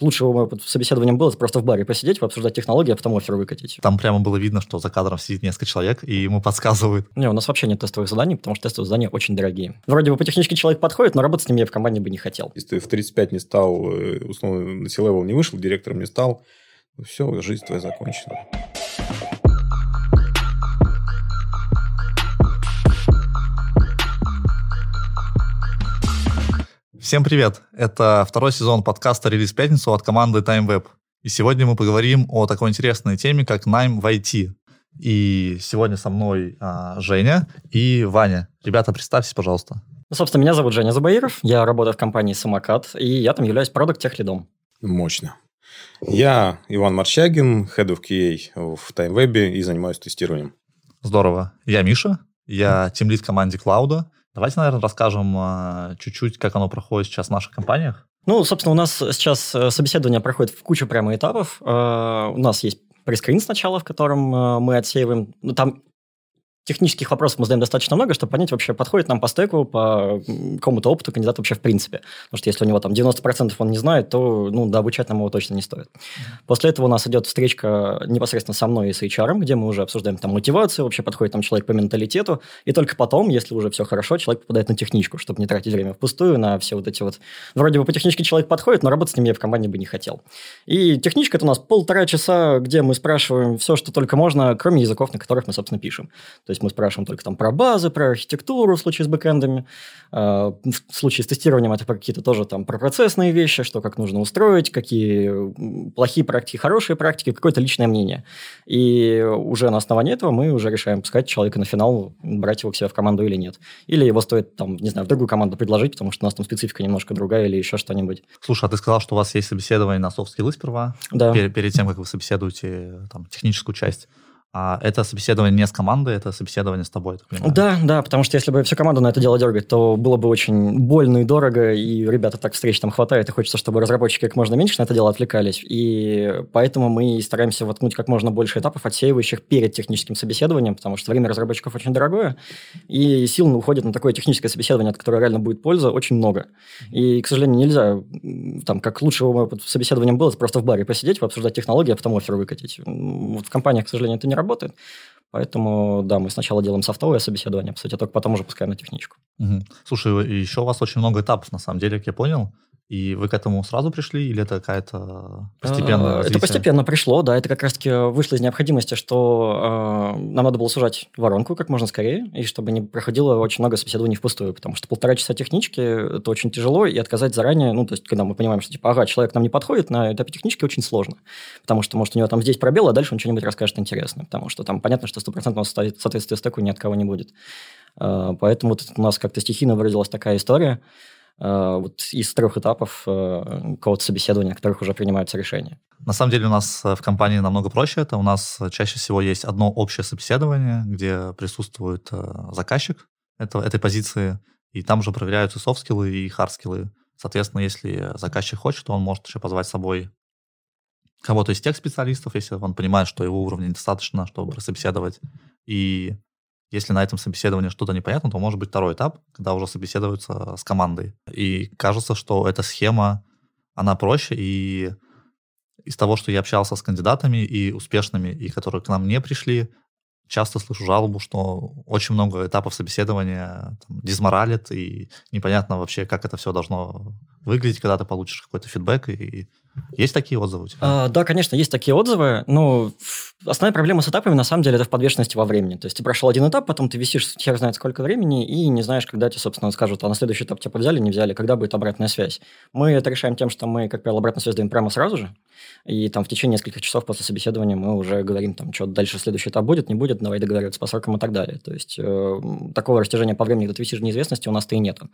лучшего моего собеседования было просто в баре посидеть, обсуждать технологии, а потом офер выкатить. Там прямо было видно, что за кадром сидит несколько человек, и ему подсказывают. Не, у нас вообще нет тестовых заданий, потому что тестовые задания очень дорогие. Вроде бы по технически человек подходит, но работать с ним я в команде бы не хотел. Если ты в 35 не стал, э, условно, на C-level не вышел, директором не стал, ну все, жизнь твоя закончена. Всем привет! Это второй сезон подкаста «Релиз пятницу» от команды TimeWeb. И сегодня мы поговорим о такой интересной теме, как найм в IT. И сегодня со мной а, Женя и Ваня. Ребята, представьтесь, пожалуйста. Ну, собственно, меня зовут Женя Забаиров, я работаю в компании «Самокат», и я там являюсь продукт техлидом. Мощно. Я Иван Марщагин, Head of QA в TimeWeb и занимаюсь тестированием. Здорово. Я Миша, я тимлид команде Клауда, Давайте, наверное, расскажем а, чуть-чуть, как оно проходит сейчас в наших компаниях. Ну, собственно, у нас сейчас э, собеседование проходит в кучу прямо этапов. Э, у нас есть прескрин сначала, в котором э, мы отсеиваем. Ну, там технических вопросов мы задаем достаточно много, чтобы понять, вообще подходит нам по стеку, по какому-то опыту кандидат вообще в принципе. Потому что если у него там 90% он не знает, то ну, да, обучать нам его точно не стоит. После этого у нас идет встречка непосредственно со мной и с HR, где мы уже обсуждаем там мотивацию, вообще подходит там человек по менталитету, и только потом, если уже все хорошо, человек попадает на техничку, чтобы не тратить время впустую на все вот эти вот... Вроде бы по технически человек подходит, но работать с ним я в команде бы не хотел. И техничка это у нас полтора часа, где мы спрашиваем все, что только можно, кроме языков, на которых мы, собственно, пишем. То есть есть мы спрашиваем только там про базы, про архитектуру в случае с бэкэндами. А, в случае с тестированием это про какие-то тоже там про процессные вещи, что как нужно устроить, какие плохие практики, хорошие практики, какое-то личное мнение. И уже на основании этого мы уже решаем, пускать человека на финал, брать его к себе в команду или нет. Или его стоит там, не знаю, в другую команду предложить, потому что у нас там специфика немножко другая или еще что-нибудь. Слушай, а ты сказал, что у вас есть собеседование на софт-скиллы сперва? Да. Перед, перед тем, как вы собеседуете там, техническую часть. А это собеседование не с командой, это собеседование с тобой, Да, да, потому что если бы всю команду на это дело дергать, то было бы очень больно и дорого, и ребята так встреч там хватает, и хочется, чтобы разработчики как можно меньше на это дело отвлекались. И поэтому мы стараемся воткнуть как можно больше этапов, отсеивающих перед техническим собеседованием, потому что время разработчиков очень дорогое, и сил уходит на такое техническое собеседование, от которого реально будет польза, очень много. И, к сожалению, нельзя, там, как лучшего собеседования было, просто в баре посидеть, обсуждать технологии, а потом офер выкатить. Вот в компаниях, к сожалению, это не работает. Поэтому, да, мы сначала делаем софтовое собеседование, по сути, а только потом уже пускаем на техничку. Угу. Слушай, еще у вас очень много этапов, на самом деле, как я понял. И вы к этому сразу пришли, или это какая-то постепенная Это постепенно пришло, да. Это как раз-таки вышло из необходимости, что э, нам надо было сужать воронку как можно скорее, и чтобы не проходило очень много собеседований впустую, потому что полтора часа технички – это очень тяжело, и отказать заранее, ну, то есть, когда мы понимаем, что, типа, ага, человек нам не подходит, на этапе технички очень сложно, потому что, может, у него там здесь пробел, а дальше он что-нибудь расскажет интересное, потому что там понятно, что стопроцентного соответствия стеку ни от кого не будет. Э, поэтому вот у нас как-то стихийно выразилась такая история – вот из трех этапов э, какого-то собеседования, на которых уже принимаются решения. На самом деле у нас э, в компании намного проще это. У нас чаще всего есть одно общее собеседование, где присутствует заказчик этого, этой позиции, и там уже проверяются софт-скиллы и хард-скиллы. Соответственно, если заказчик хочет, то он может еще позвать с собой кого-то из тех специалистов, если он понимает, что его уровня недостаточно, чтобы собеседовать. И если на этом собеседовании что-то непонятно, то может быть второй этап, когда уже собеседуются с командой. И кажется, что эта схема, она проще, и из того, что я общался с кандидатами и успешными, и которые к нам не пришли, часто слышу жалобу, что очень много этапов собеседования там, дизморалит, и непонятно вообще, как это все должно выглядеть, когда ты получишь какой-то фидбэк, и есть такие отзывы у тебя? А, да, конечно, есть такие отзывы. Но основная проблема с этапами, на самом деле, это в подвешенности во времени. То есть ты прошел один этап, потом ты висишь хер знает сколько времени, и не знаешь, когда тебе, собственно, скажут, а на следующий этап тебя взяли, не взяли, когда будет обратная связь. Мы это решаем тем, что мы, как правило, обратную связь даем прямо сразу же, и там в течение нескольких часов после собеседования мы уже говорим, там, что дальше следующий этап будет, не будет, давай договариваться по срокам и так далее. То есть э, такого растяжения по времени, когда ты висишь в неизвестности, у нас-то и нету.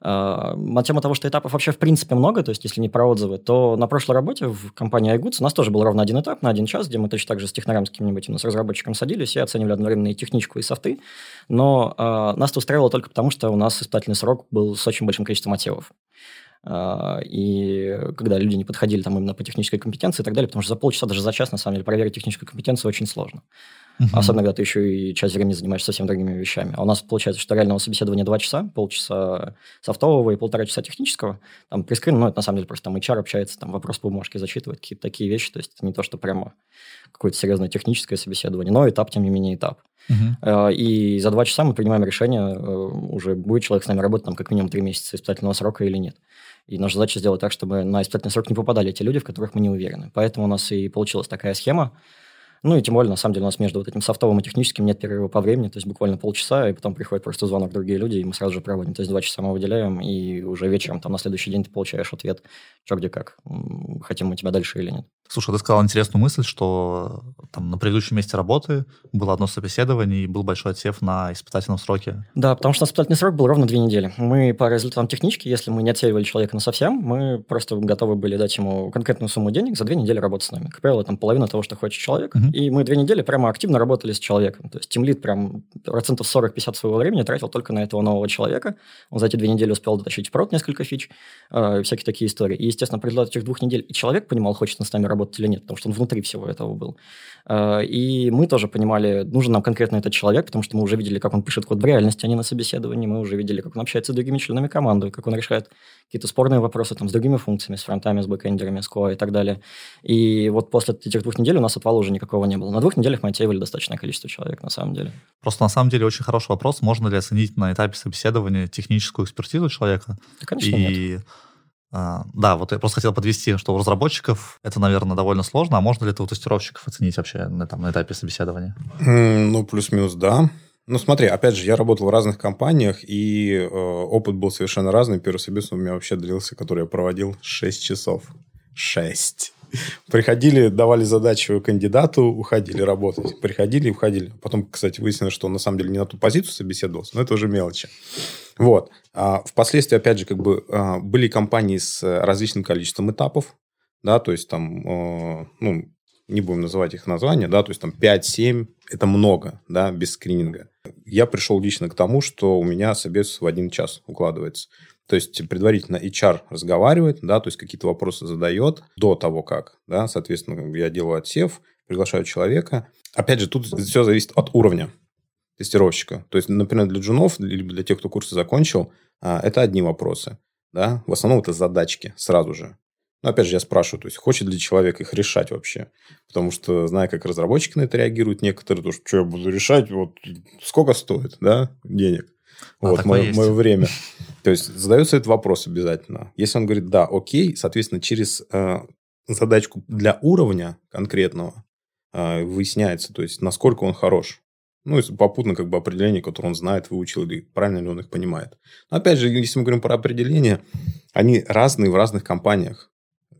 А, на тему того, что этапов вообще в принципе много, то есть если не про отзывы, то на прошлой работе в компании iGoods у нас тоже был ровно один этап на один час, где мы точно так же с технарем с каким-нибудь с разработчиком садились и оценивали одновременно и техничку, и софты, но э, нас это устраивало только потому, что у нас испытательный срок был с очень большим количеством мотивов. А, и когда люди не подходили там именно по технической компетенции и так далее, потому что за полчаса, даже за час, на самом деле, проверить техническую компетенцию очень сложно. Uh-huh. Особенно, когда ты еще и часть времени занимаешься совсем другими вещами. А у нас получается, что реального собеседования 2 часа, полчаса софтового и полтора часа технического. Там прескрин, ну, это на самом деле просто там HR общается, там вопрос по бумажке зачитывает, какие-то такие вещи. То есть это не то, что прямо какое-то серьезное техническое собеседование, но этап, тем не менее, этап. Uh-huh. И за два часа мы принимаем решение, э, уже будет человек с нами работать там как минимум три месяца испытательного срока или нет. И наша задача сделать так, чтобы на испытательный срок не попадали те люди, в которых мы не уверены. Поэтому у нас и получилась такая схема. Ну и тем более, на самом деле, у нас между вот этим софтовым и техническим нет перерыва по времени, то есть буквально полчаса, и потом приходит просто звонок другие люди, и мы сразу же проводим. То есть два часа мы выделяем, и уже вечером, там, на следующий день ты получаешь ответ, что где как, хотим мы тебя дальше или нет. Слушай, ты сказал интересную мысль, что там на предыдущем месте работы было одно собеседование и был большой отсев на испытательном сроке. Да, потому что испытательный срок был ровно две недели. Мы по результатам технички, если мы не отсеивали человека на совсем, мы просто готовы были дать ему конкретную сумму денег за две недели работы с нами. Как правило, там половина того, что хочет человек. Uh-huh. И мы две недели прямо активно работали с человеком. То есть тимлит прям процентов 40-50 своего времени тратил только на этого нового человека. Он за эти две недели успел дотащить в прод несколько фич, э, всякие такие истории. И, естественно, при этих двух недель и человек понимал, хочет он с нами работать или нет, потому что он внутри всего этого был. Э, и мы тоже понимали, нужен нам конкретно этот человек, потому что мы уже видели, как он пишет код в реальности, а не на собеседовании. Мы уже видели, как он общается с другими членами команды, как он решает какие-то спорные вопросы там, с другими функциями, с фронтами, с бэкэндерами, с ко и так далее. И вот после этих двух недель у нас отвала уже никакого не было. На двух неделях мы отсеивали достаточное количество человек, на самом деле. Просто на самом деле очень хороший вопрос, можно ли оценить на этапе собеседования техническую экспертизу человека? Да, конечно, и... нет. А, да, вот я просто хотел подвести, что у разработчиков это, наверное, довольно сложно, а можно ли это у тестировщиков оценить вообще на, там, на этапе собеседования? Ну, плюс-минус, да. Ну, смотри, опять же, я работал в разных компаниях, и э, опыт был совершенно разный. Первый собеседование у меня вообще длился, который я проводил 6 часов. 6. Приходили, давали задачу кандидату, уходили работать. Приходили и уходили. Потом, кстати, выяснилось, что он на самом деле не на ту позицию собеседовался, но это уже мелочи. Вот. А впоследствии, опять же, как бы а, были компании с различным количеством этапов, да, то есть там, э, ну, не будем называть их названия, да, то есть там 5-7, это много, да, без скрининга. Я пришел лично к тому, что у меня собес в один час укладывается. То есть предварительно HR разговаривает, да, то есть какие-то вопросы задает до того, как, да, соответственно, я делаю отсев, приглашаю человека. Опять же, тут все зависит от уровня тестировщика. То есть, например, для джунов, либо для тех, кто курсы закончил, а, это одни вопросы. Да? В основном это задачки сразу же. Но опять же, я спрашиваю, то есть, хочет ли человек их решать вообще? Потому что, зная, как разработчики на это реагируют, некоторые, то, что я буду решать, вот сколько стоит, да, денег. А, вот мое, мое время. То есть, задается этот вопрос обязательно. Если он говорит, да, окей, соответственно, через э, задачку для уровня конкретного э, выясняется, то есть, насколько он хорош. Ну, и попутно как бы определение, которое он знает, выучил, или правильно ли он их понимает. Но опять же, если мы говорим про определения, они разные в разных компаниях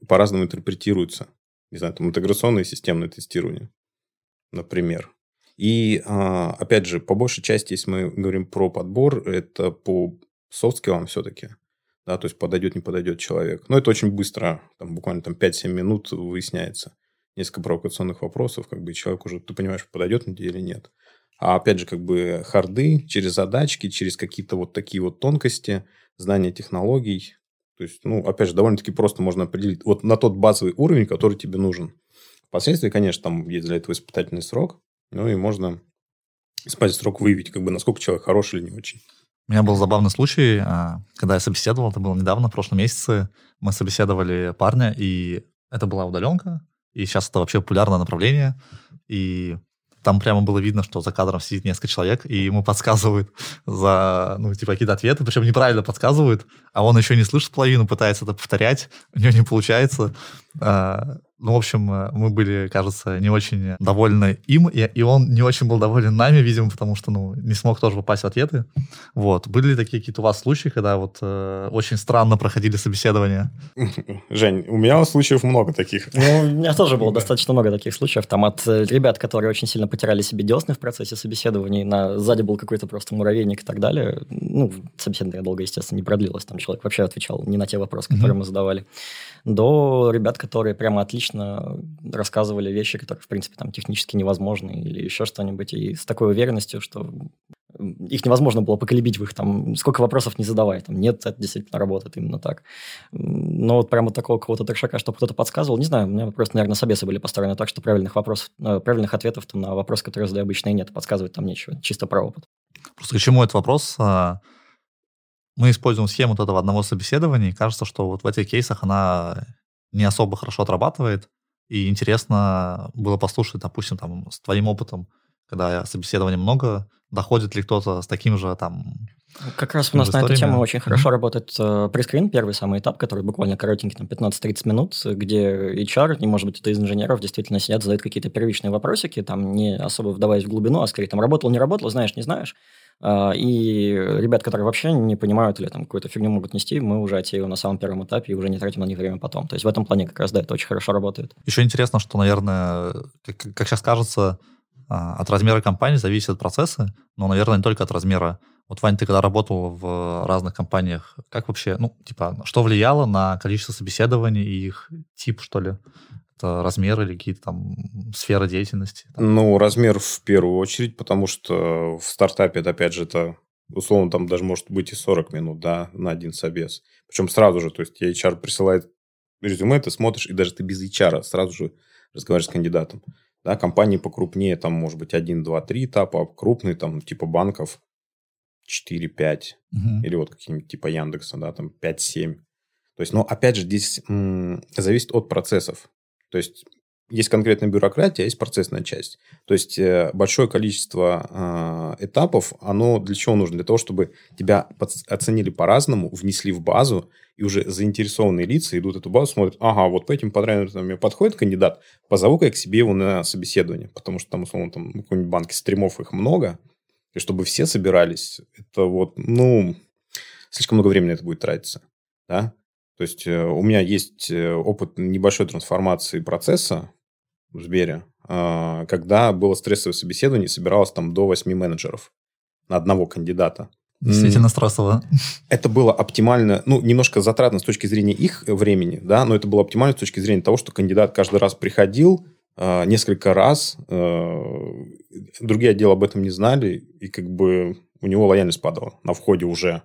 по-разному интерпретируются. Не знаю, там интеграционное и системное тестирование, например. И, а, опять же, по большей части, если мы говорим про подбор, это по софт-скиллам все-таки. Да, то есть, подойдет, не подойдет человек. Но это очень быстро, там, буквально там 5-7 минут выясняется. Несколько провокационных вопросов, как бы человек уже, ты понимаешь, подойдет на или нет. А опять же, как бы харды через задачки, через какие-то вот такие вот тонкости, знания технологий, то есть, ну, опять же, довольно-таки просто можно определить вот на тот базовый уровень, который тебе нужен. Впоследствии, конечно, там есть для этого испытательный срок, ну, и можно испытательный срок выявить, как бы, насколько человек хороший или не очень. У меня был забавный случай, а, когда я собеседовал, это было недавно, в прошлом месяце, мы собеседовали парня, и это была удаленка, и сейчас это вообще популярное направление, и там прямо было видно, что за кадром сидит несколько человек, и ему подсказывают за, ну, типа, какие-то ответы, причем неправильно подсказывают, а он еще не слышит половину, пытается это повторять, у него не получается. А, ну, в общем, э, мы были, кажется, не очень довольны им, и, и он не очень был доволен нами, видимо, потому что, ну, не смог тоже попасть в ответы. Вот. Были ли такие какие-то у вас случаи, когда вот э, очень странно проходили собеседования? Жень, у меня случаев много таких. Ну, у меня тоже было достаточно много таких случаев. Там от э, ребят, которые очень сильно потеряли себе десны в процессе собеседований, на сзади был какой-то просто муравейник и так далее. Ну, собеседование долго, естественно, не продлилось. Там человек вообще отвечал не на те вопросы, которые mm-hmm. мы задавали. До ребят, которые прямо отлично рассказывали вещи, которые, в принципе, там технически невозможны или еще что-нибудь. И с такой уверенностью, что их невозможно было поколебить в их там, сколько вопросов не задавай, там, нет, это действительно работает именно так. Но вот прямо такого какого-то трешака, чтобы кто-то подсказывал, не знаю, у меня просто, наверное, собесы были построены так, что правильных вопросов, э, правильных ответов там, на вопрос, который задаю обычно, и нет, подсказывать там нечего, чисто про опыт. Просто к чему этот вопрос? А, мы используем схему вот этого одного собеседования, и кажется, что вот в этих кейсах она не особо хорошо отрабатывает, и интересно было послушать, допустим, там, с твоим опытом, когда собеседований много, доходит ли кто-то с таким же там как раз у нас на эту тему очень хорошо mm-hmm. работает э, прескрин, первый самый этап, который буквально коротенький, там 15-30 минут, где HR, не может быть, это из инженеров, действительно сидят, задают какие-то первичные вопросики, там не особо вдаваясь в глубину, а скорее там работал, не работал, знаешь, не знаешь. Э, и ребят, которые вообще не понимают или там какую-то фигню могут нести, мы уже отсеиваем на самом первом этапе и уже не тратим на них время потом. То есть в этом плане как раз, да, это очень хорошо работает. Еще интересно, что, наверное, как, как сейчас кажется, а, от размера компании зависят процессы, но, наверное, не только от размера. Вот, Вань, ты когда работал в разных компаниях, как вообще, ну, типа, что влияло на количество собеседований и их тип, что ли? Это размер или какие-то там сферы деятельности? Там? Ну, размер в первую очередь, потому что в стартапе, это, опять же, это условно там даже может быть и 40 минут, да, на один собес. Причем сразу же, то есть тебе HR присылает резюме, ты смотришь, и даже ты без HR сразу же разговариваешь с кандидатом. Да, компании покрупнее, там, может быть, 1, 2, 3 этапа, а крупные, там, типа банков 4, 5. Угу. Или вот какие-нибудь типа Яндекса, да, там 5, 7. То есть, но опять же, здесь м- зависит от процессов. То есть, есть конкретная бюрократия, а есть процессная часть. То есть, э, большое количество э, этапов, оно для чего нужно? Для того, чтобы тебя оценили по-разному, внесли в базу, и уже заинтересованные лица идут эту базу, смотрят, ага, вот по этим параметрам мне подходит кандидат, позову-ка я к себе его на собеседование, потому что там, условно, там в какой-нибудь банке стримов их много, и чтобы все собирались, это вот, ну, слишком много времени это будет тратиться, да? То есть, э, у меня есть э, опыт небольшой трансформации процесса в Сбере, а, когда было стрессовое собеседование, собиралось там до 8 менеджеров на одного кандидата. Действительно стрессово. Это было оптимально, ну, немножко затратно с точки зрения их времени, да, но это было оптимально с точки зрения того, что кандидат каждый раз приходил, э, несколько раз, э, другие отделы об этом не знали, и как бы у него лояльность падала на входе уже.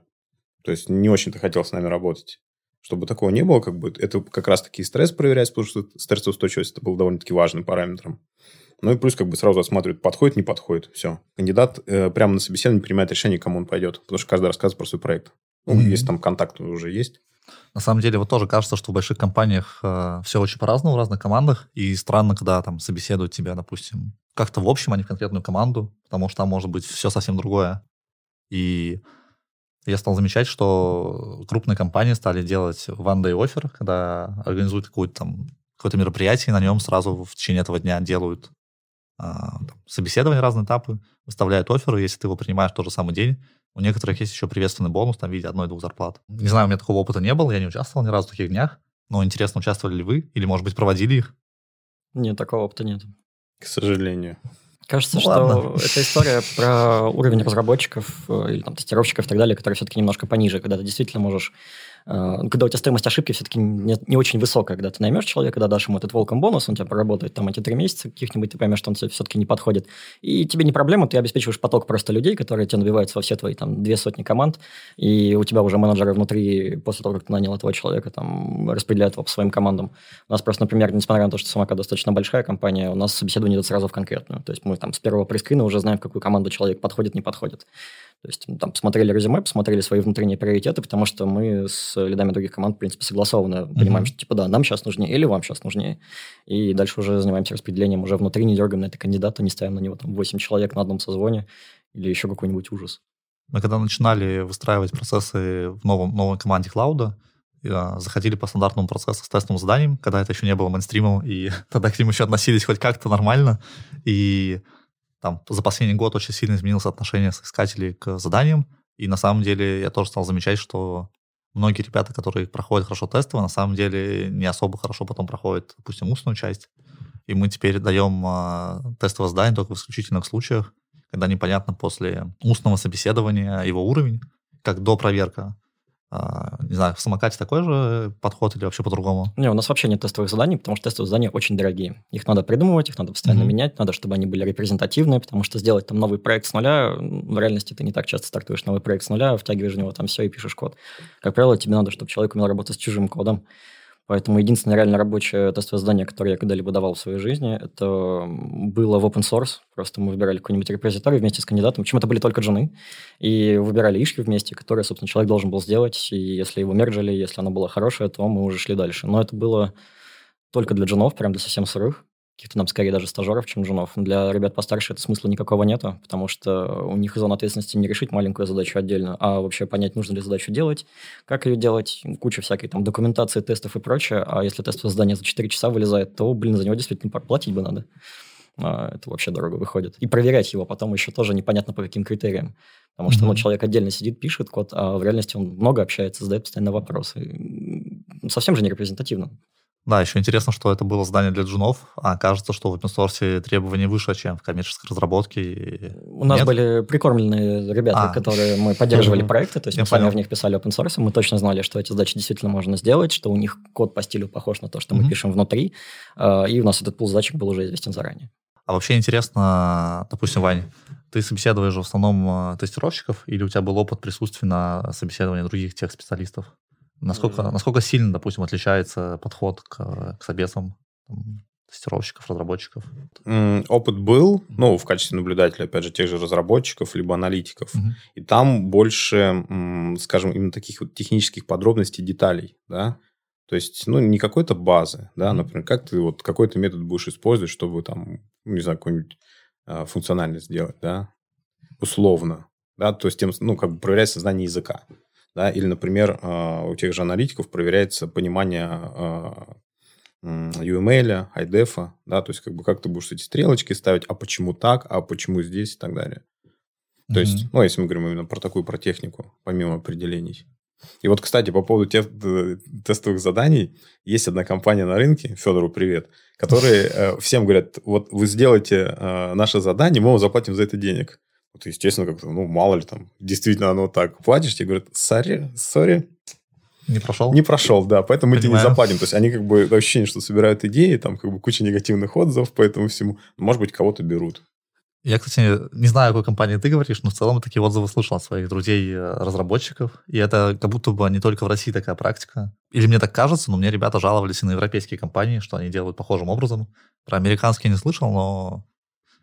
То есть, не очень-то хотел с нами работать. Чтобы такого не было, как бы, это как раз-таки стресс проверять, потому что стрессоустойчивость это был довольно-таки важным параметром. Ну и плюс как бы сразу осматривают, подходит, не подходит. Все. Кандидат э, прямо на собеседовании принимает решение, кому он пойдет. Потому что каждый рассказывает про свой проект. Ну, mm-hmm. если там контакт уже есть. На самом деле, вот тоже кажется, что в больших компаниях э, все очень по-разному в разных командах. И странно, когда там собеседуют тебя, допустим, как-то в общем, а не в конкретную команду, потому что там может быть все совсем другое. И я стал замечать, что крупные компании стали делать one-day offer, когда организуют какое-то там какое-то мероприятие, и на нем сразу в течение этого дня делают а, собеседования, разные этапы, выставляют оферы, если ты его принимаешь в тот же самый день. У некоторых есть еще приветственный бонус там, в виде одной-двух зарплат. Не знаю, у меня такого опыта не было, я не участвовал ни разу в таких днях, но интересно, участвовали ли вы или, может быть, проводили их? Нет, такого опыта нет. К сожалению. Кажется, ну, что ладно. это история про уровень разработчиков э, или там, тестировщиков и так далее, который все-таки немножко пониже, когда ты действительно можешь когда у тебя стоимость ошибки все-таки не, не очень высокая, когда ты наймешь человека, когда дашь ему этот welcome бонус, он тебя проработает там эти три месяца каких-нибудь, ты поймешь, что он все-таки не подходит. И тебе не проблема, ты обеспечиваешь поток просто людей, которые тебе набиваются во все твои там две сотни команд, и у тебя уже менеджеры внутри, после того, как ты нанял этого человека, там распределяют его по своим командам. У нас просто, например, несмотря на то, что Самока достаточно большая компания, у нас собеседование идет сразу в конкретную. То есть мы там с первого прескрина уже знаем, в какую команду человек подходит, не подходит. То есть там посмотрели резюме, посмотрели свои внутренние приоритеты, потому что мы с лидами других команд, в принципе, согласованно mm-hmm. понимаем, что типа да, нам сейчас нужнее или вам сейчас нужнее. И дальше уже занимаемся распределением уже внутри, не дергаем на это кандидата, не ставим на него там 8 человек на одном созвоне или еще какой-нибудь ужас. Мы когда начинали выстраивать процессы в новом, новой команде клауда, а, заходили по стандартному процессу с тестовым заданием, когда это еще не было мейнстримом, и тогда к ним еще относились хоть как-то нормально. И там за последний год очень сильно изменилось отношение соискателей к заданиям, и на самом деле я тоже стал замечать, что многие ребята, которые проходят хорошо тестовые, на самом деле не особо хорошо потом проходят, допустим, устную часть. И мы теперь даем э, тестовое задание только в исключительных случаях, когда непонятно после устного собеседования его уровень, как до проверка. А, не знаю, в самокате такой же подход или вообще по-другому? Не, у нас вообще нет тестовых заданий, потому что тестовые задания очень дорогие. Их надо придумывать, их надо постоянно mm-hmm. менять, надо, чтобы они были репрезентативные, потому что сделать там новый проект с нуля, в реальности ты не так часто стартуешь новый проект с нуля, втягиваешь в него там все и пишешь код. Как правило, тебе надо, чтобы человек умел работать с чужим кодом, Поэтому единственное реально рабочее тестовое задание, которое я когда-либо давал в своей жизни, это было в open source. Просто мы выбирали какой-нибудь репозиторий вместе с кандидатом. Причем это были только джуны. И выбирали ишки вместе, которые, собственно, человек должен был сделать. И если его мерджили, если оно было хорошее, то мы уже шли дальше. Но это было только для джунов, прям для совсем сырых каких-то нам скорее даже стажеров, чем женов. Для ребят постарше это смысла никакого нету, потому что у них зона ответственности не решить маленькую задачу отдельно, а вообще понять, нужно ли задачу делать, как ее делать, куча всякой там документации, тестов и прочее. А если тестовое задание за 4 часа вылезает, то, блин, за него действительно платить бы надо. А, это вообще дорого выходит. И проверять его потом еще тоже непонятно по каким критериям. Потому что mm-hmm. ну, человек отдельно сидит, пишет код, а в реальности он много общается, задает постоянно вопросы. Совсем же не репрезентативно. Да, еще интересно, что это было задание для джунов, а кажется, что в open source требования выше, чем в коммерческой разработке. У нас Нет? были прикормленные ребята, а. которые мы поддерживали проекты, то есть Я мы понял. сами в них писали open source, мы точно знали, что эти задачи действительно можно сделать, что у них код по стилю похож на то, что мы пишем внутри, а, и у нас этот пул задачек был уже известен заранее. А вообще интересно, допустим, Вань, ты собеседуешь в основном а, тестировщиков, или у тебя был опыт присутствия на собеседовании других тех специалистов? Насколько, mm-hmm. насколько сильно, допустим, отличается подход к, к собесам там, тестировщиков, разработчиков? Mm, опыт был, ну, в качестве наблюдателя, опять же, тех же разработчиков, либо аналитиков. Mm-hmm. И там больше, скажем, именно таких вот технических подробностей, деталей, да, то есть, ну, не какой-то базы, да, например, как ты вот какой-то метод будешь использовать, чтобы там, не знаю, какую-нибудь э, функциональность сделать, да, условно, да, то есть, тем, ну, как бы проверять знание языка. Да? Или, например, а, у тех же аналитиков проверяется понимание а, UML, IDEF, да, то есть как бы как ты будешь эти стрелочки ставить, а почему так, а почему здесь и так далее. То mm-hmm. есть, ну, если мы говорим именно про такую, про технику, помимо определений. И вот, кстати, по поводу тех, тестовых заданий, есть одна компания на рынке, Федору привет, которые э, всем говорят, вот вы сделаете э, наше задание, мы вам заплатим за это денег. Вот, естественно, как-то, ну, мало ли там, действительно оно так. Платишь, тебе говорят, сори, сори. Не прошел? Не прошел, да, поэтому Понимаю. мы тебе не заплатим. То есть они как бы ощущение, что собирают идеи, там как бы куча негативных отзывов по этому всему. Может быть, кого-то берут. Я, кстати, не знаю, о какой компании ты говоришь, но в целом такие отзывы слышал от своих друзей-разработчиков. Э, и это как будто бы не только в России такая практика. Или мне так кажется, но мне ребята жаловались и на европейские компании, что они делают похожим образом. Про американские не слышал, но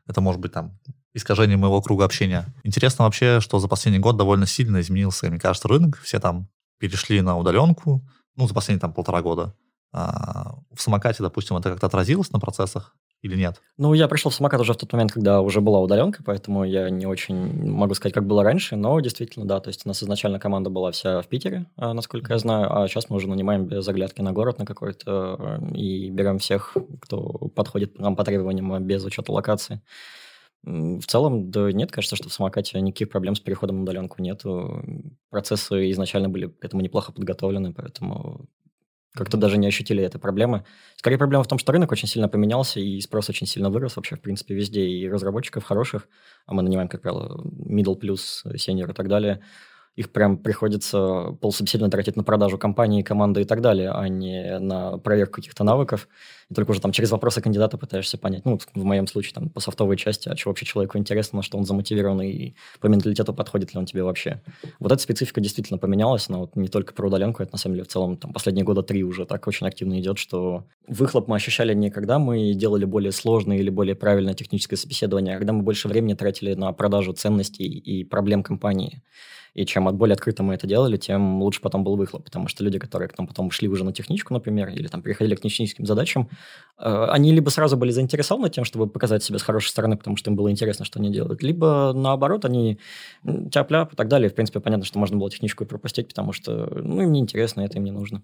это может быть там искажение моего круга общения. Интересно вообще, что за последний год довольно сильно изменился, мне кажется, рынок. Все там перешли на удаленку, ну, за последние там полтора года. А в самокате, допустим, это как-то отразилось на процессах или нет? Ну, я пришел в самокат уже в тот момент, когда уже была удаленка, поэтому я не очень могу сказать, как было раньше, но действительно, да, то есть у нас изначально команда была вся в Питере, а, насколько я знаю, а сейчас мы уже нанимаем без заглядки на город на какой-то э, и берем всех, кто подходит нам по требованиям без учета локации. В целом, да нет, кажется, что в самокате никаких проблем с переходом на удаленку нету. Процессы изначально были к этому неплохо подготовлены, поэтому как-то даже не ощутили этой проблемы. Скорее, проблема в том, что рынок очень сильно поменялся, и спрос очень сильно вырос вообще, в принципе, везде. И разработчиков хороших, а мы нанимаем, как правило, middle plus, senior и так далее – их прям приходится полсобеседования тратить на продажу компании, команды и так далее, а не на проверку каких-то навыков. И только уже там через вопросы кандидата пытаешься понять, ну, в моем случае, там, по софтовой части, а что вообще человеку интересно, на что он замотивирован, и по менталитету подходит ли он тебе вообще. Вот эта специфика действительно поменялась, но вот не только про удаленку, это на самом деле в целом там последние года три уже так очень активно идет, что выхлоп мы ощущали не когда мы делали более сложное или более правильное техническое собеседование, а когда мы больше времени тратили на продажу ценностей и проблем компании. И чем более открыто мы это делали, тем лучше потом был выхлоп. Потому что люди, которые к нам потом шли уже на техничку, например, или там переходили к техническим задачам, э, они либо сразу были заинтересованы тем, чтобы показать себя с хорошей стороны, потому что им было интересно, что они делают, либо наоборот, они тяп-ляп и так далее. В принципе, понятно, что можно было техничку и пропустить, потому что ну, им не интересно, это им не нужно.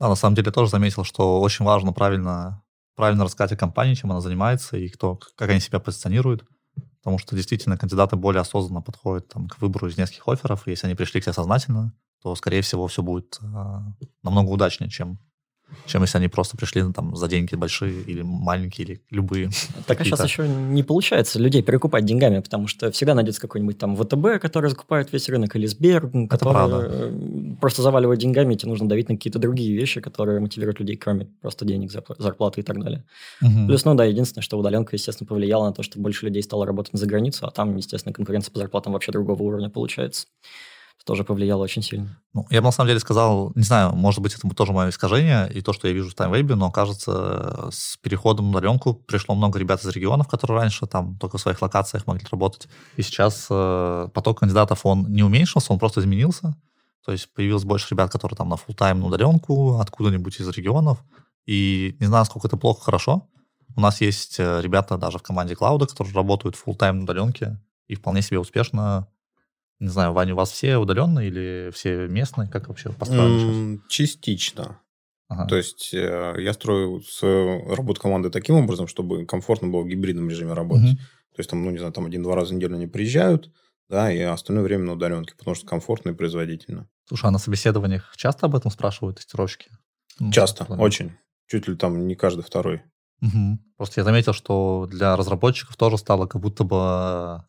Да, на самом деле тоже заметил, что очень важно правильно, правильно рассказать о компании, чем она занимается и кто, как они себя позиционируют потому что действительно кандидаты более осознанно подходят там, к выбору из нескольких офферов. Если они пришли к тебе сознательно, то, скорее всего, все будет э, намного удачнее, чем чем если они просто пришли ну, там за деньги большие или маленькие, или любые. Так а сейчас еще не получается людей перекупать деньгами, потому что всегда найдется какой-нибудь там ВТБ, который закупает весь рынок, или Сбер, который э, просто заваливает деньгами, и тебе нужно давить на какие-то другие вещи, которые мотивируют людей, кроме просто денег, зарплаты и так далее. Угу. Плюс, ну да, единственное, что удаленка, естественно, повлияла на то, что больше людей стало работать за границу, а там, естественно, конкуренция по зарплатам вообще другого уровня получается тоже повлияло очень сильно. Ну, я бы на самом деле сказал, не знаю, может быть, это тоже мое искажение и то, что я вижу в TimeWeb, но, кажется, с переходом на удаленку пришло много ребят из регионов, которые раньше там только в своих локациях могли работать. И сейчас э, поток кандидатов, он не уменьшился, он просто изменился. То есть появилось больше ребят, которые там на full тайм на удаленку, откуда-нибудь из регионов. И не знаю, сколько это плохо, хорошо. У нас есть э, ребята даже в команде Клауда, которые работают full тайм на удаленке и вполне себе успешно не знаю, Ваня, у вас все удаленные или все местные? Как вообще построено mm, сейчас? Частично. Ага. То есть э, я строю свою работу команды таким образом, чтобы комфортно было в гибридном режиме работать. Угу. То есть там, ну не знаю, там один-два раза в неделю они приезжают, да, и остальное время на удаленке, потому что комфортно и производительно. Слушай, а на собеседованиях часто об этом спрашивают тестировщики? Ну, часто, очень. Чуть ли там не каждый второй. Угу. Просто я заметил, что для разработчиков тоже стало как будто бы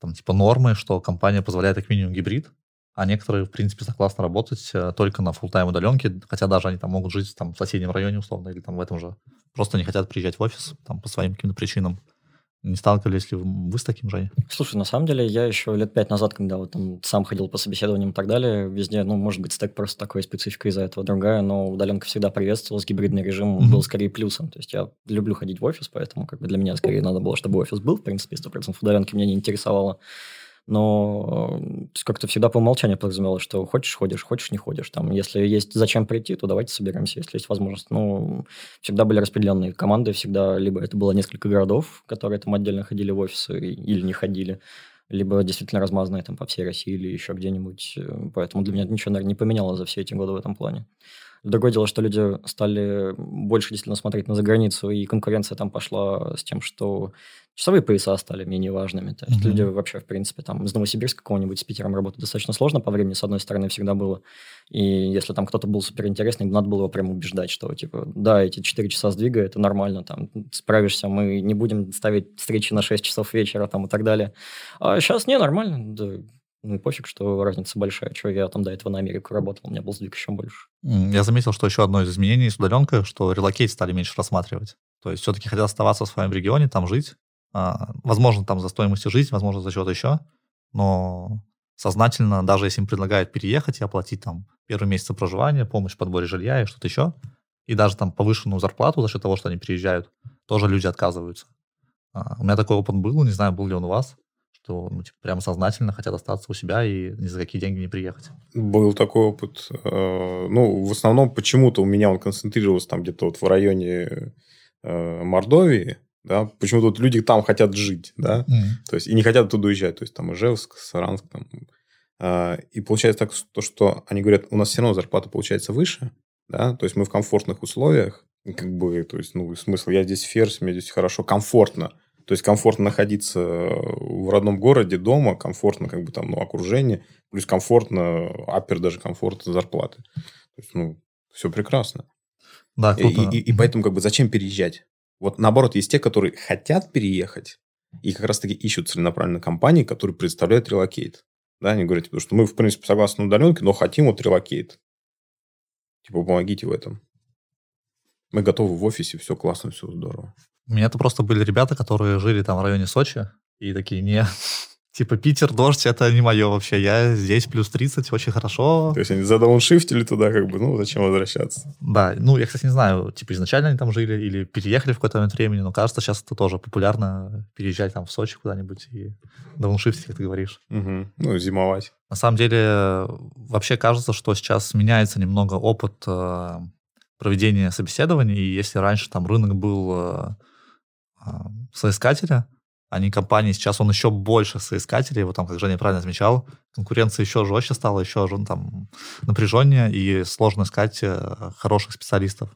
там, типа нормы, что компания позволяет как минимум гибрид, а некоторые, в принципе, согласны работать э, только на full-time удаленке, хотя даже они там могут жить там, в соседнем районе, условно, или там в этом же. Просто не хотят приезжать в офис там, по своим каким-то причинам. Не сталкивались ли вы с таким, Женя? Слушай, на самом деле, я еще лет пять назад, когда вот там сам ходил по собеседованиям и так далее, везде, ну, может быть, стек просто такой, специфика из-за этого другая, но удаленка всегда приветствовалась, гибридный режим mm-hmm. был скорее плюсом. То есть я люблю ходить в офис, поэтому как бы для меня скорее надо было, чтобы офис был, в принципе, 100% удаленки меня не интересовало но как-то всегда по умолчанию подразумевалось, что хочешь – ходишь, хочешь – не ходишь. Там, если есть зачем прийти, то давайте соберемся, если есть возможность. Ну, всегда были распределенные команды, всегда либо это было несколько городов, которые там отдельно ходили в офисы или не ходили, либо действительно размазанные там по всей России или еще где-нибудь. Поэтому для меня ничего, наверное, не поменялось за все эти годы в этом плане. Другое дело, что люди стали больше действительно смотреть на заграницу, и конкуренция там пошла с тем, что часовые пояса стали менее важными. То есть mm-hmm. люди вообще, в принципе, там из Новосибирска какого-нибудь с Питером работать достаточно сложно по времени, с одной стороны, всегда было. И если там кто-то был суперинтересный, надо было его прямо убеждать, что, типа, да, эти 4 часа сдвига, это нормально, там, справишься, мы не будем ставить встречи на 6 часов вечера, там, и так далее. А сейчас не, нормально, да, ну и пофиг, что разница большая. Что я там до этого на Америку работал, у меня был сдвиг еще больше. Я заметил, что еще одно из изменений с удаленкой, что релокейт стали меньше рассматривать. То есть все-таки хотят оставаться в своем регионе, там жить. А, возможно, там за стоимостью жизни, возможно, за что-то еще. Но сознательно, даже если им предлагают переехать и оплатить там первый месяц проживания, помощь в подборе жилья и что-то еще, и даже там повышенную зарплату за счет того, что они приезжают, тоже люди отказываются. А, у меня такой опыт был, не знаю, был ли он у вас что ну, типа, прямо сознательно хотят остаться у себя и ни за какие деньги не приехать. Был такой опыт. Э, ну, в основном почему-то у меня он концентрировался там где-то вот в районе э, Мордовии, да, почему-то вот люди там хотят жить, да, mm. то есть и не хотят оттуда уезжать, то есть там Ижевск, Саранск, там, э, и получается так, то, что они говорят, у нас все равно зарплата получается выше, да, то есть мы в комфортных условиях, как бы, то есть, ну, смысл, я здесь ферзь, мне здесь хорошо, комфортно, то есть комфортно находиться в родном городе, дома, комфортно как бы там, ну, окружение, плюс комфортно, апер даже комфортно зарплаты. То есть, ну, все прекрасно. Да, круто. И, и, и поэтому как бы зачем переезжать? Вот наоборот, есть те, которые хотят переехать, и как раз-таки ищут целенаправленно компании, которые предоставляют relocate. Да, они говорят, типа, что мы, в принципе, согласны на удаленке, но хотим вот relocate. Типа, помогите в этом. Мы готовы в офисе, все классно, все здорово. У меня это просто были ребята, которые жили там в районе Сочи, и такие, не, типа Питер, дождь, это не мое вообще. Я здесь плюс 30, очень хорошо. То есть они задауншифтили туда, как бы, ну, зачем возвращаться? Да, ну, я, кстати, не знаю, типа изначально они там жили или переехали в какой-то момент времени, но кажется, сейчас это тоже популярно переезжать там в Сочи куда-нибудь и дауншифтить, как ты говоришь. Угу. Ну, зимовать. На самом деле, вообще кажется, что сейчас меняется немного опыт э, проведения собеседований, и если раньше там рынок был э, соискателя, а не компании. Сейчас он еще больше соискателей, вот там, как Женя правильно отмечал, конкуренция еще жестче стала, еще там напряженнее, и сложно искать э, хороших специалистов.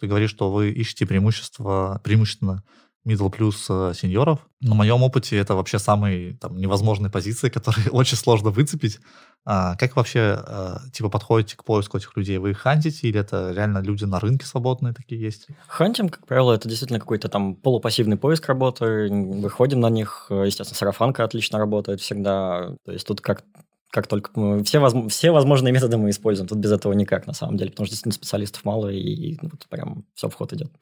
Ты говоришь, что вы ищете преимущество, преимущественно middle плюс э, сеньоров. На моем опыте это вообще самые там, невозможные позиции, которые очень сложно выцепить. А как вообще э, типа подходите к поиску этих людей? Вы их хантите или это реально люди на рынке свободные такие есть? Хантим, как правило, это действительно какой-то там полупассивный поиск работы. Выходим на них. Естественно, сарафанка отлично работает всегда. То есть тут как как только мы, все, воз, все возможные методы мы используем. Тут без этого никак, на самом деле, потому что действительно специалистов мало, и, и ну, вот прям все в ход идет.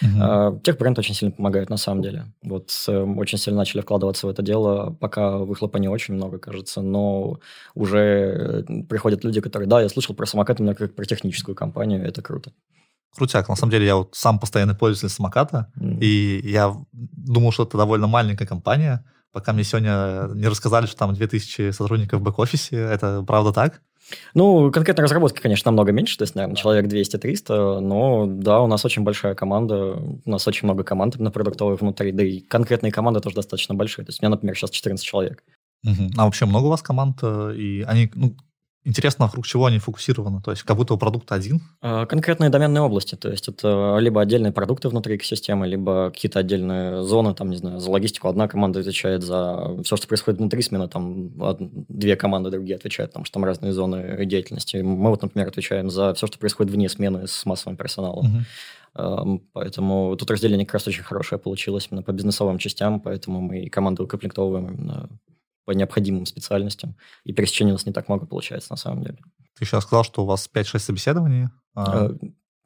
Uh-huh. А, техбренд очень сильно помогает, на самом деле. Вот э, очень сильно начали вкладываться в это дело, пока выхлопа не очень много, кажется, но уже э, приходят люди, которые, да, я слышал про самокат именно как про техническую компанию, это круто. Крутяк. На самом деле, я вот сам постоянный пользователь самоката, mm. и я думал, что это довольно маленькая компания, пока мне сегодня не рассказали, что там 2000 сотрудников в бэк-офисе. Это правда так? Ну, конкретно разработки, конечно, намного меньше, то есть, наверное, человек 200-300, но да, у нас очень большая команда, у нас очень много команд на продуктовых внутри, да и конкретные команды тоже достаточно большие. То есть у меня, например, сейчас 14 человек. Угу. А вообще много у вас команд? Э, и они, ну, Интересно, вокруг чего они фокусированы? То есть как будто у продукта один? А, конкретные доменные области. То есть это либо отдельные продукты внутри экосистемы, либо какие-то отдельные зоны. Там, не знаю, за логистику одна команда отвечает за все, что происходит внутри смены. Там две команды другие отвечают, потому что там разные зоны деятельности. Мы вот, например, отвечаем за все, что происходит вне смены с массовым персоналом. Угу. Поэтому тут разделение как раз очень хорошее получилось именно по бизнесовым частям, поэтому мы и команду укомплектовываем именно по необходимым специальностям. И пересечений у нас не так много получается на самом деле. Ты сейчас сказал, что у вас 5-6 собеседований? А, э,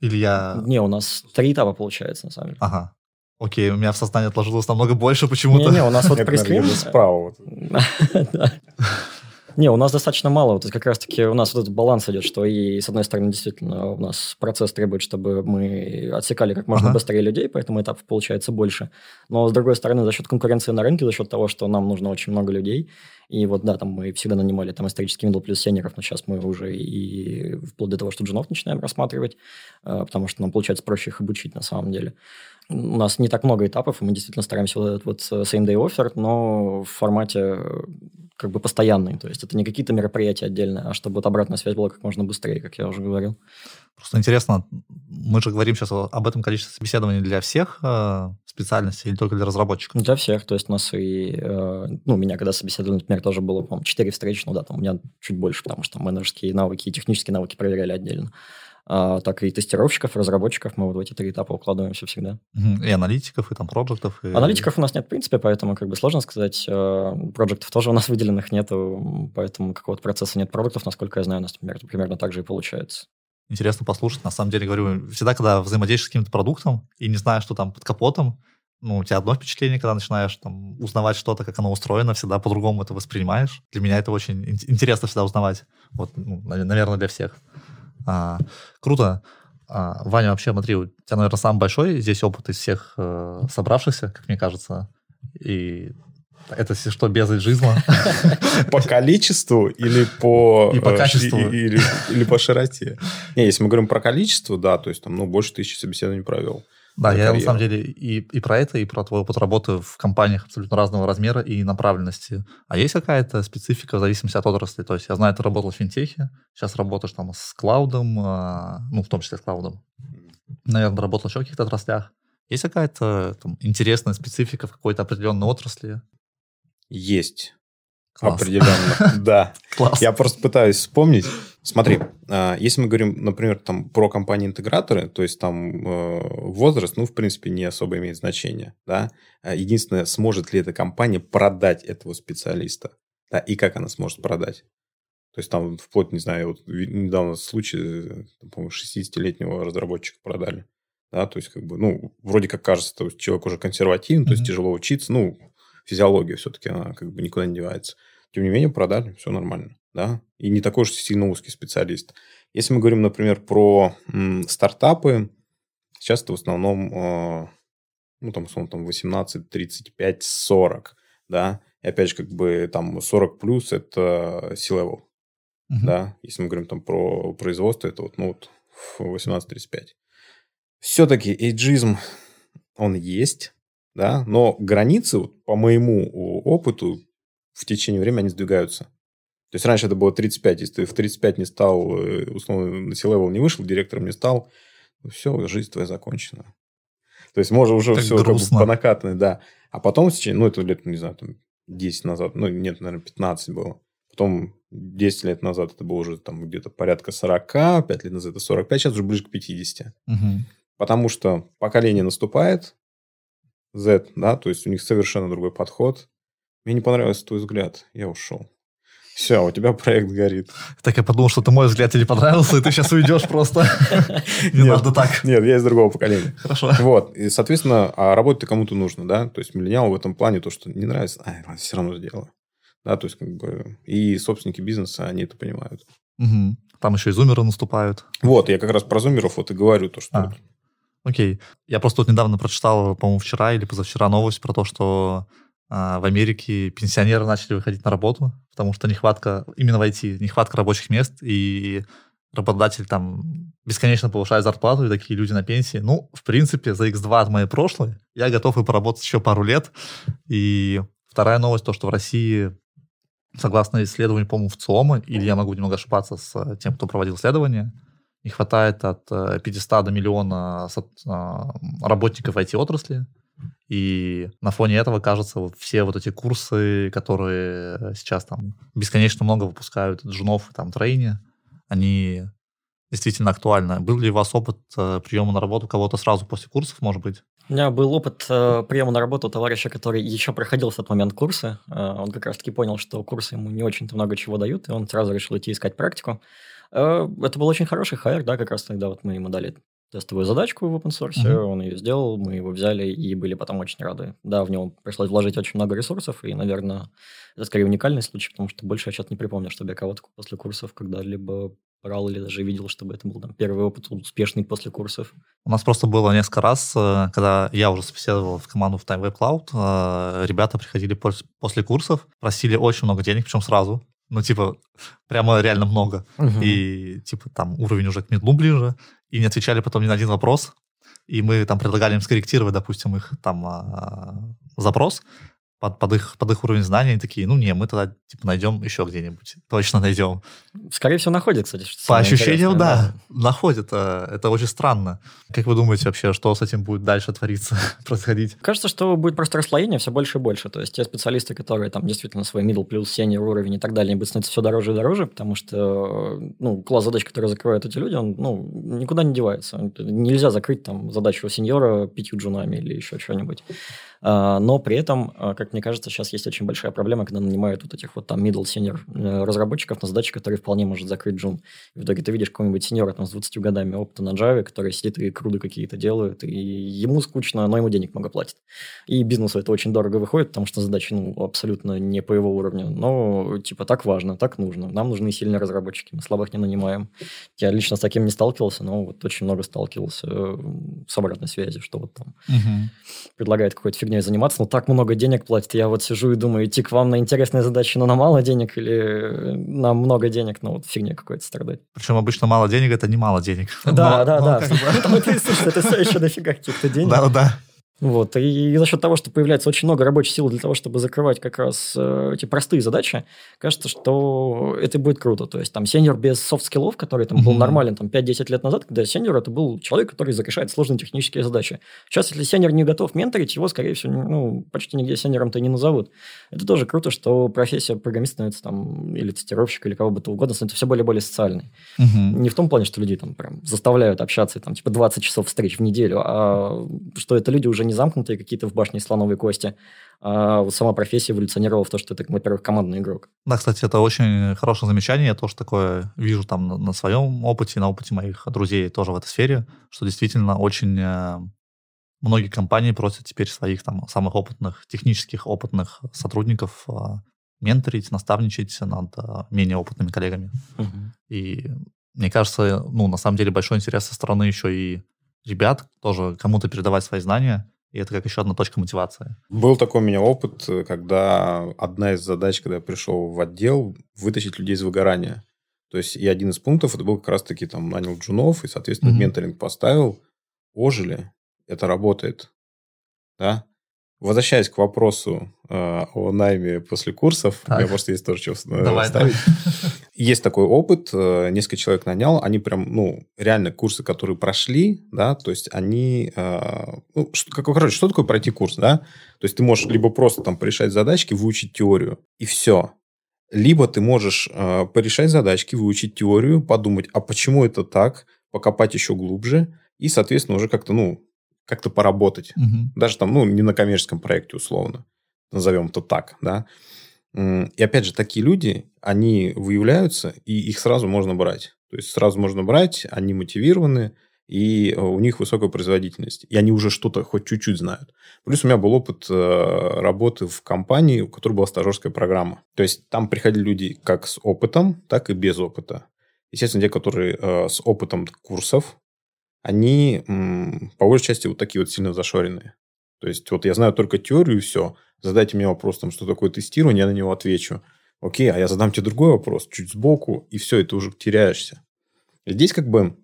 Или я... Не, у нас три этапа получается на самом деле. Ага. Окей, у меня в сознании отложилось намного больше почему-то. Не-не, у нас вот прескрин... справа. Не, у нас достаточно мало. Вот как раз-таки у нас вот этот баланс идет, что и, с одной стороны, действительно, у нас процесс требует, чтобы мы отсекали как можно ага. быстрее людей, поэтому этапов получается больше. Но, с другой стороны, за счет конкуренции на рынке, за счет того, что нам нужно очень много людей, и вот, да, там мы всегда нанимали там исторический middle плюс сенеров, но сейчас мы уже и вплоть до того, что джунов начинаем рассматривать, э, потому что нам получается проще их обучить на самом деле. У нас не так много этапов, и мы действительно стараемся вот этот вот same day offer, но в формате как бы постоянный. То есть это не какие-то мероприятия отдельные, а чтобы вот обратная связь была как можно быстрее, как я уже говорил. Просто интересно, мы же говорим сейчас об этом количестве собеседований для всех э, специальностей или только для разработчиков? Для всех. То есть у нас и... Э, ну, меня когда собеседовали, например, тоже было, по-моему, 4 встречи, ну да, там у меня чуть больше, потому что менеджерские навыки и технические навыки проверяли отдельно так и тестировщиков, разработчиков. Мы вот в эти три этапа укладываемся всегда. И аналитиков, и там проектов. И... Аналитиков у нас нет, в принципе, поэтому как бы сложно сказать. А, проектов тоже у нас выделенных нету, поэтому какого-то процесса нет продуктов, насколько я знаю, у нас примерно, примерно так же и получается. Интересно послушать. На самом деле, говорю, всегда, когда взаимодействуешь с каким-то продуктом и не знаешь, что там под капотом, ну, у тебя одно впечатление, когда начинаешь там узнавать что-то, как оно устроено, всегда по-другому это воспринимаешь. Для меня это очень интересно всегда узнавать. Вот, ну, наверное, для всех. А, круто. А, Ваня, вообще, смотри, у тебя, наверное, самый большой здесь опыт из всех э, собравшихся, как мне кажется. И это если что, без эйджизма. По количеству или по... И по э, качеству. Или, или по широте. Не, если мы говорим про количество, да, то есть там, ну, больше тысячи собеседований провел. Да, я карьеру. на самом деле и, и про это, и про твой опыт работы в компаниях абсолютно разного размера и направленности. А есть какая-то специфика в зависимости от отрасли? То есть я знаю, ты работал в финтехе, сейчас работаешь там с клаудом, а, ну, в том числе с клаудом. Наверное, работал еще в каких-то отраслях. Есть какая-то там, интересная специфика в какой-то определенной отрасли? Есть. Класс. Определенно, да. Класс. Я просто пытаюсь вспомнить. Смотри, а, если мы говорим, например, там про компании-интеграторы, то есть там э, возраст, ну, в принципе, не особо имеет значения, да. А единственное, сможет ли эта компания продать этого специалиста, да, и как она сможет продать. То есть там вплоть, не знаю, вот недавно случай, по-моему, 60-летнего разработчика продали. Да, то есть, как бы, ну, вроде как кажется, то есть человек уже консервативный, mm-hmm. то есть тяжело учиться, ну, физиология все-таки, она как бы никуда не девается. Тем не менее, продали, все нормально, да, и не такой уж сильно узкий специалист. Если мы говорим, например, про м, стартапы, сейчас это в основном, э, ну, там, условно, там 18, 35, 40, да, и опять же, как бы там 40 плюс это C-level, uh-huh. да, если мы говорим там про производство, это вот, ну, вот 18-35. Все-таки эйджизм, он есть, да, но границы, вот, по моему опыту, в течение времени они сдвигаются. То есть раньше это было 35, если ты в 35 не стал, э, условно, на C-level не вышел, директором не стал, ну, все, жизнь твоя закончена. То есть можно уже Как все как бы грустно. по накатанной, да. А потом, ну, это лет, не знаю, там, 10 назад, ну, нет, наверное, 15 было. Потом 10 лет назад это было уже там где-то порядка 40, 5 лет назад это 45, сейчас уже ближе к 50. Мгм. Потому что поколение наступает, Z, да, то есть у них совершенно другой подход. Мне не понравился твой взгляд, я ушел. Все, у тебя проект горит. Так я подумал, что ты мой взгляд тебе понравился, и ты сейчас уйдешь просто. Не надо так. Нет, я из другого поколения. Хорошо. Вот, и, соответственно, а работать кому-то нужно, да, то есть миллениал в этом плане то, что не нравится, ладно, все равно сделаю. Да, то есть как бы и собственники бизнеса, они это понимают. Там еще и зумеры наступают. Вот, я как раз про зумеров вот и говорю, то, что... А. Окей. Я просто вот недавно прочитал, по-моему, вчера или позавчера новость про то, что а, в Америке пенсионеры начали выходить на работу, потому что нехватка, именно в нехватка рабочих мест, и работодатель там бесконечно повышает зарплату, и такие люди на пенсии. Ну, в принципе, за X2 от моей прошлой я готов и поработать еще пару лет. И вторая новость, то, что в России, согласно исследованию, по-моему, в ЦИОМа, или я могу немного ошибаться с э, тем, кто проводил исследование, не хватает от э, 500 до миллиона а, работников IT-отрасли. И на фоне этого, кажется, вот все вот эти курсы, которые сейчас там бесконечно много выпускают джунов и там трейни, они действительно актуальны. Был ли у вас опыт э, приема на работу кого-то сразу после курсов, может быть? У меня был опыт э, приема на работу товарища, который еще проходил в тот момент курсы. Э, он как раз-таки понял, что курсы ему не очень-то много чего дают, и он сразу решил идти искать практику. Э, это был очень хороший хайр, да, как раз тогда вот мы ему дали тестовую задачку в open source, Мгм. он ее сделал, мы его взяли и были потом очень рады. Да, в него пришлось вложить очень много ресурсов, и, наверное, это скорее уникальный случай, потому что больше я сейчас не припомню, чтобы я кого-то после курсов когда-либо брал или даже видел, чтобы это был там, первый опыт успешный после курсов. У нас просто было несколько раз, э, когда я уже собеседовал в команду в Time Web Cloud, э, ребята приходили пос- после курсов, просили очень много денег, причем сразу. Ну, типа, прямо реально много. И, типа, там уровень уже к медлу ближе. И не отвечали потом ни на один вопрос. И мы там предлагали им скорректировать, допустим, их там а, запрос под, под, их, под их уровень знаний. И такие, ну, не, мы тогда, типа, найдем еще где-нибудь. Точно найдем. Скорее всего, находит, кстати. что По ощущениям, интересное, да, находят. э, Это очень странно. Как вы думаете вообще, что с этим будет дальше твориться, происходить? Кажется, что будет просто расслоение все больше и больше. То есть те специалисты, которые там действительно свой middle плюс senior уровень и так далее, они будут становиться все дороже и дороже, потому что ну, класс задач, которые закрывают эти люди, он ну, никуда не девается. Нельзя закрыть там задачу сеньора пятью джунами или еще что-нибудь. А, Но при этом, а, как мне кажется, сейчас есть очень большая проблема, когда нанимают вот этих вот там middle senior э, разработчиков на задачи, которые вполне может закрыть джун. И в итоге ты видишь какого-нибудь сеньора там с 20 годами опыта на Java, который сидит и круды какие-то делает, и ему скучно, но ему денег много платят. И бизнесу это очень дорого выходит, потому что задачи ну, абсолютно не по его уровню. Но типа так важно, так нужно. Нам нужны сильные разработчики, мы слабых не нанимаем. Я лично с таким не сталкивался, но вот очень много сталкивался э, с обратной связью, что вот там предлагает какой-то фигней заниматься, но так много денег платят. Я вот сижу и думаю, идти к вам на интересные задачи, но на мало денег или на много денег, ну вот фигня какой-то страдать. Причем обычно мало денег, это не мало денег. Да, Но- да, но да. как бы- ты, слушай, это все еще дофига каких-то денег. Да, да. Вот. И, за счет того, что появляется очень много рабочей силы для того, чтобы закрывать как раз э, эти простые задачи, кажется, что это будет круто. То есть там senior без софт-скиллов, который там был нормален там 5-10 лет назад, когда senior это был человек, который решает сложные технические задачи. Сейчас, если сеньор не готов менторить, его, скорее всего, ну, почти нигде сеньором-то и не назовут. Это тоже круто, что профессия программиста становится там, или тестировщика, или кого бы то угодно, становится все более и более социальной. Не в том плане, что людей там прям заставляют общаться, там, типа, 20 часов встреч в неделю, а что это люди уже не замкнутые какие-то в башне слоновой кости, а вот сама профессия эволюционировала в то, что это, во-первых, командный игрок. Да, кстати, это очень хорошее замечание. Я тоже такое вижу там на, на своем опыте, на опыте моих друзей тоже в этой сфере, что действительно очень э, многие компании просят теперь своих там самых опытных, технических опытных сотрудников э, менторить, наставничать над э, менее опытными коллегами. И мне кажется, ну, на самом деле большой интерес со стороны еще и ребят тоже кому-то передавать свои знания, и это как еще одна точка мотивации. Был такой у меня опыт, э, когда одна из задач, когда я пришел в отдел, вытащить людей из выгорания. То есть, и один из пунктов, это был как раз-таки там нанял джунов, и, соответственно, Мгм. менторинг поставил, ожили, это работает. Да? Возвращаясь к вопросу э, о найме после курсов, Так. у меня просто есть тоже что э, Давай, вставить. Есть такой опыт, э, несколько человек нанял, они прям, ну, реально курсы, которые прошли, да, то есть они, э, ну, что, короче, что такое пройти курс, да? То есть ты можешь либо просто там порешать задачки, выучить теорию, и все. Либо ты можешь э, порешать задачки, выучить теорию, подумать, а почему это так, покопать еще глубже, и, соответственно, уже как-то, ну, как-то поработать. Мгм. Даже там, ну, не на коммерческом проекте, условно. Назовем это так, да. И опять же, такие люди, они выявляются, и их сразу можно брать. То есть сразу можно брать, они мотивированы, и э, у них высокая производительность. И они уже что-то хоть чуть-чуть знают. Плюс у меня был опыт э, работы в компании, у которой была стажерская программа. То есть там приходили люди как с опытом, так и без опыта. Естественно, те, которые э, с опытом курсов, они по большей части вот такие вот сильно зашоренные. То есть вот я знаю только теорию и все. Задайте мне вопрос, там, что такое тестирование, я на него отвечу. Окей, а я задам тебе другой вопрос, чуть сбоку, и все, и ты уже теряешься. Здесь как бы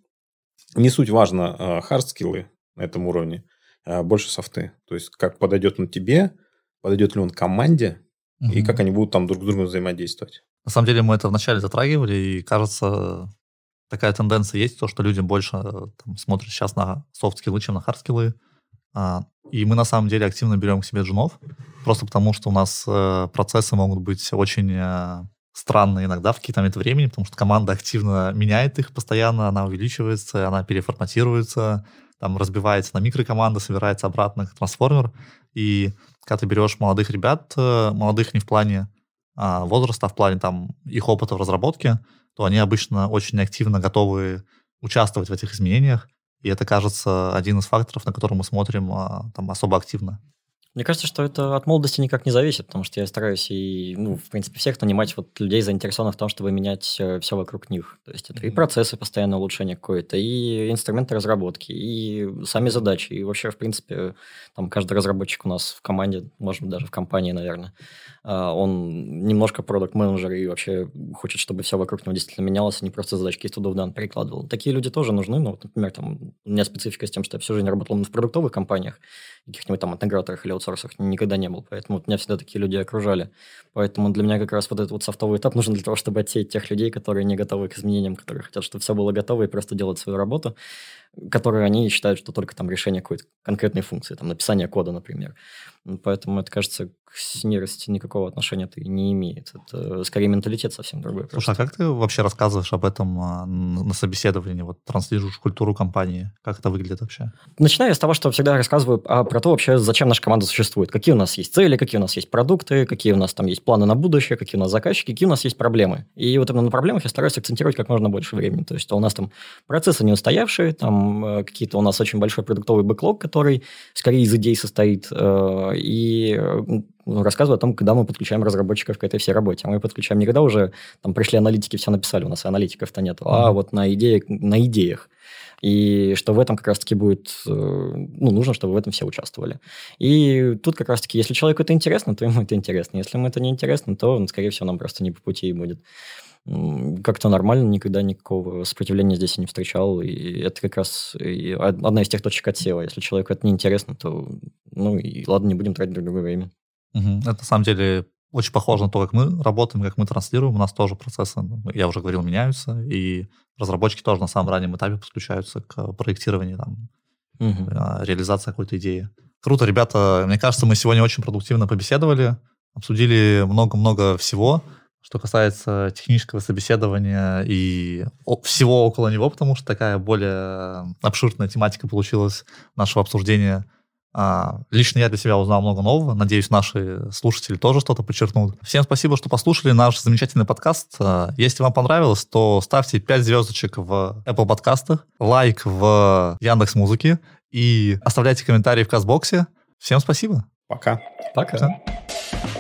не суть важно hard skill ы на этом уровне, а больше софты. То есть как подойдет он тебе, подойдет ли он команде, и Мгм. как они будут там друг с другом взаимодействовать. На самом деле мы это вначале затрагивали, и кажется, такая тенденция есть, то, что люди больше э, там, смотрят сейчас на soft skill ы, чем на hard skill ы. А, И мы на самом деле активно берем к себе джунов, просто потому что у нас э, процессы могут быть очень э, странные иногда в какие-то моменты времени, потому что команда активно меняет их постоянно, она увеличивается, она переформатируется, там разбивается на микрокоманды, собирается обратно как трансформер. И когда ты берешь молодых ребят, э, молодых не в плане а, возраста, а в плане там их опыта в разработке, то они обычно очень активно готовы участвовать в этих изменениях. И это, кажется, один из факторов, на который мы смотрим а, там особо активно. Мне кажется, что это от молодости никак не зависит, потому что я стараюсь и, ну, в принципе, всех нанимать вот людей, заинтересованных в том, чтобы менять все вокруг них. То есть это и Мгм. процессы постоянно улучшения какое-то, и инструменты разработки, и сами задачи. И вообще, в принципе, там каждый разработчик у нас в команде, может быть, даже в компании, наверное, а, он немножко продукт менеджер и вообще хочет, чтобы все вокруг него действительно менялось, а не просто задачки из туда в дан перекладывал. Такие люди тоже нужны. Ну, вот, например, там, у меня специфика с тем, что я всю жизнь работал в продуктовых компаниях, каких-нибудь там интеграторах или аутсорсах никогда не был. Поэтому вот меня всегда такие люди окружали. Поэтому для меня как раз вот этот вот софтовый этап нужен для того, чтобы отсеять тех людей, которые не готовы к изменениям, которые хотят, чтобы все было готово и просто делать свою работу, которые они считают, что только там решение какой-то конкретной функции, там написание кода, например. Ну, Поэтому это, кажется, к синерости никакого отношения это не имеет. Это скорее менталитет совсем другой. Слушай, а как ты вообще рассказываешь об этом а, на собеседовании? Вот транслируешь культуру компании? Как это выглядит вообще? Начинаю с того, что всегда рассказываю а, про то вообще, зачем наша команда существует. Какие у нас есть цели, какие у нас есть продукты, какие у нас там есть планы на будущее, какие у нас заказчики, какие у нас есть проблемы. И вот именно на проблемах я стараюсь акцентировать как можно больше времени. То есть у нас там процессы не устоявшие, там э, какие-то у нас очень большой продуктовый бэклог, который скорее из идей состоит, э, и э, ну, рассказываю о том, когда мы подключаем разработчиков к этой всей работе. Мы подключаем не когда уже там пришли аналитики, все написали, у нас аналитиков-то нет, а вот на, идеях, на идеях. И что в этом как раз-таки будет, ну, нужно, чтобы в этом все участвовали. И тут как раз-таки, если человеку это интересно, то ему это интересно. Если ему это не интересно, то, скорее всего, нам просто не по пути и будет. Как-то нормально, никогда никакого сопротивления здесь я не встречал. И это как раз одна из тех точек отсева. Если человеку это не интересно, то, ну, и ладно, не будем тратить друг друга время. Мгм. Это на самом деле очень похоже на то, как мы работаем, как мы транслируем. У нас тоже процессы, ну, я уже говорил, меняются, и разработчики тоже на самом раннем этапе подключаются к проектированию, там, а, реализации какой-то идеи. Круто, ребята. Мне кажется, мы сегодня очень продуктивно побеседовали, обсудили много-много всего, что касается технического собеседования и всего около него, потому что такая более обширная тематика получилась нашего обсуждения. А, Лично я для себя узнал много нового. Надеюсь, наши слушатели тоже что-то подчеркнут. Всем спасибо, что послушали наш замечательный подкаст. А, Если вам понравилось, то ставьте 5 звездочек в Apple подкастах, лайк в Яндекс Музыке и оставляйте комментарии в Казбоксе. Всем спасибо. Пока. Пока. Пока.